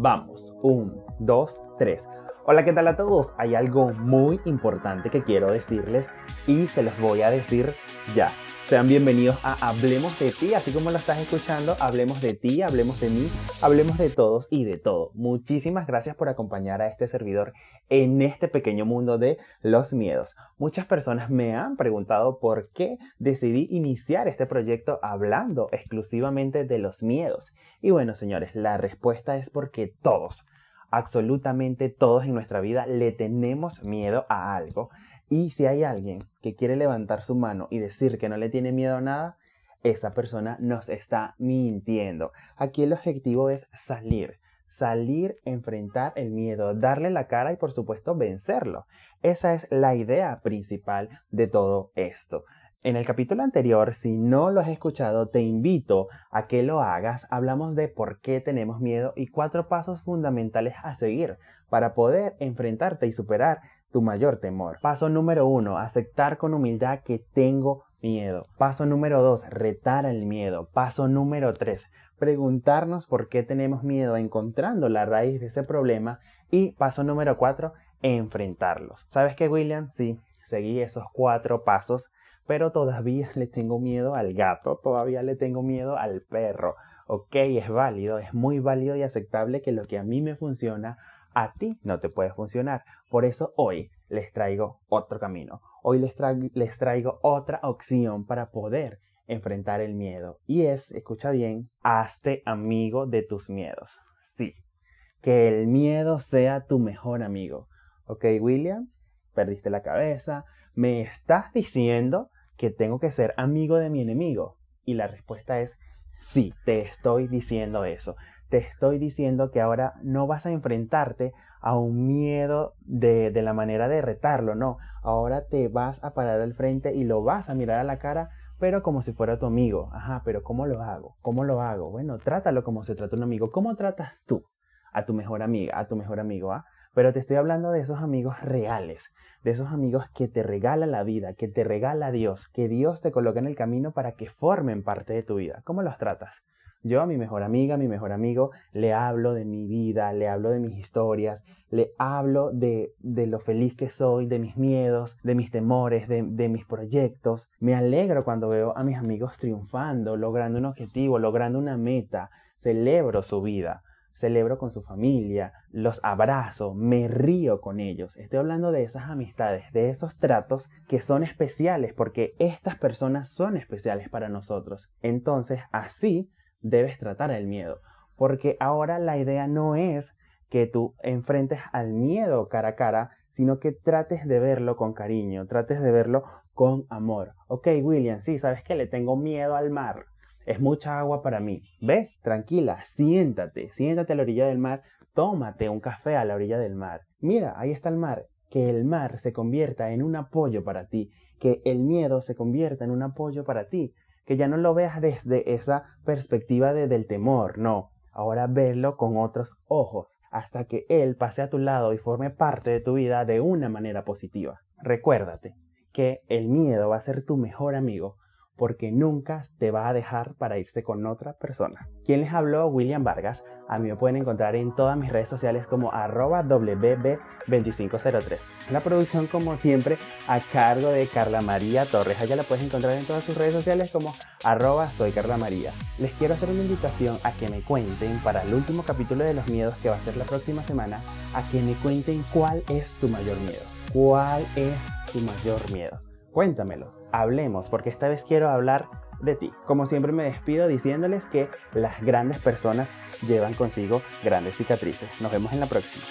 Vamos, un, dos, tres. Hola, ¿qué tal a todos? Hay algo muy importante que quiero decirles y se los voy a decir ya. Sean bienvenidos a Hablemos de ti, así como lo estás escuchando, hablemos de ti, hablemos de mí, hablemos de todos y de todo. Muchísimas gracias por acompañar a este servidor en este pequeño mundo de los miedos. Muchas personas me han preguntado por qué decidí iniciar este proyecto hablando exclusivamente de los miedos. Y bueno, señores, la respuesta es porque todos, absolutamente todos en nuestra vida le tenemos miedo a algo y si hay alguien que quiere levantar su mano y decir que no le tiene miedo a nada, esa persona nos está mintiendo. Aquí el objetivo es salir, salir, enfrentar el miedo, darle la cara y por supuesto vencerlo. Esa es la idea principal de todo esto. En el capítulo anterior, si no lo has escuchado, te invito a que lo hagas. Hablamos de por qué tenemos miedo y cuatro pasos fundamentales a seguir para poder enfrentarte y superar tu mayor temor. Paso número uno, aceptar con humildad que tengo miedo. Paso número dos, retar el miedo. Paso número tres, preguntarnos por qué tenemos miedo encontrando la raíz de ese problema. Y paso número cuatro, enfrentarlos. ¿Sabes qué, William? Sí, seguí esos cuatro pasos, pero todavía le tengo miedo al gato, todavía le tengo miedo al perro. Ok, es válido, es muy válido y aceptable que lo que a mí me funciona a ti no te puede funcionar. Por eso hoy les traigo otro camino. Hoy les, traigo otra opción para poder enfrentar el miedo. Y es, escucha bien, hazte amigo de tus miedos. Sí, que el miedo sea tu mejor amigo. Ok, William, perdiste la cabeza. ¿Me estás diciendo que tengo que ser amigo de mi enemigo? Y la respuesta es sí, te estoy diciendo eso te estoy diciendo que ahora no vas a enfrentarte a un miedo de, la manera de retarlo, no. Ahora te vas a parar al frente y lo vas a mirar a la cara, pero como si fuera tu amigo. Ajá, pero ¿cómo lo hago? ¿Cómo lo hago? Bueno, trátalo como se trata un amigo. ¿Cómo tratas tú a tu mejor amiga, a tu mejor amigo? ¿ah? Pero te estoy hablando de esos amigos reales, de esos amigos que te regala la vida, que te regala Dios, que Dios te coloca en el camino para que formen parte de tu vida. ¿Cómo los tratas? Yo a mi mejor amiga, a mi mejor amigo, le hablo de mi vida, le hablo de mis historias, le hablo de, de lo feliz que soy, de mis miedos, de mis temores, de, de mis proyectos. Me alegro cuando veo a mis amigos triunfando, logrando un objetivo, logrando una meta. Celebro su vida celebro con su familia, los abrazo, me río con ellos. Estoy hablando de esas amistades, de esos tratos que son especiales porque estas personas son especiales para nosotros. Entonces, así debes tratar el miedo. Porque ahora la idea no es que tú enfrentes al miedo cara a cara, sino que trates de verlo con cariño, trates de verlo con amor. Ok, William, sí, sabes que le tengo miedo al mar. Es mucha agua para mí. Ve, tranquila, siéntate, siéntate a la orilla del mar, tómate un café a la orilla del mar. Mira, ahí está el mar. Que el mar se convierta en un apoyo para ti, que el miedo se convierta en un apoyo para ti que ya no lo veas desde esa perspectiva de, del temor, no, ahora verlo con otros ojos, hasta que Él pase a tu lado y forme parte de tu vida de una manera positiva. Recuérdate que el miedo va a ser tu mejor amigo porque nunca te va a dejar para irse con otra persona. ¿Quién les habló? William Vargas. A mí me pueden encontrar en todas mis redes sociales como arroba WB2503. La producción, como siempre, a cargo de Carla María Torres. Allá la puedes encontrar en todas sus redes sociales como arroba soy Carla María. Les quiero hacer una invitación a que me cuenten para el último capítulo de los miedos que va a ser la próxima semana, a que me cuenten cuál es tu mayor miedo. ¿Cuál es tu mayor miedo? Cuéntamelo hablemos, porque esta vez quiero hablar de ti. Como siempre me despido diciéndoles que las grandes personas llevan consigo grandes cicatrices. Nos vemos en la próxima.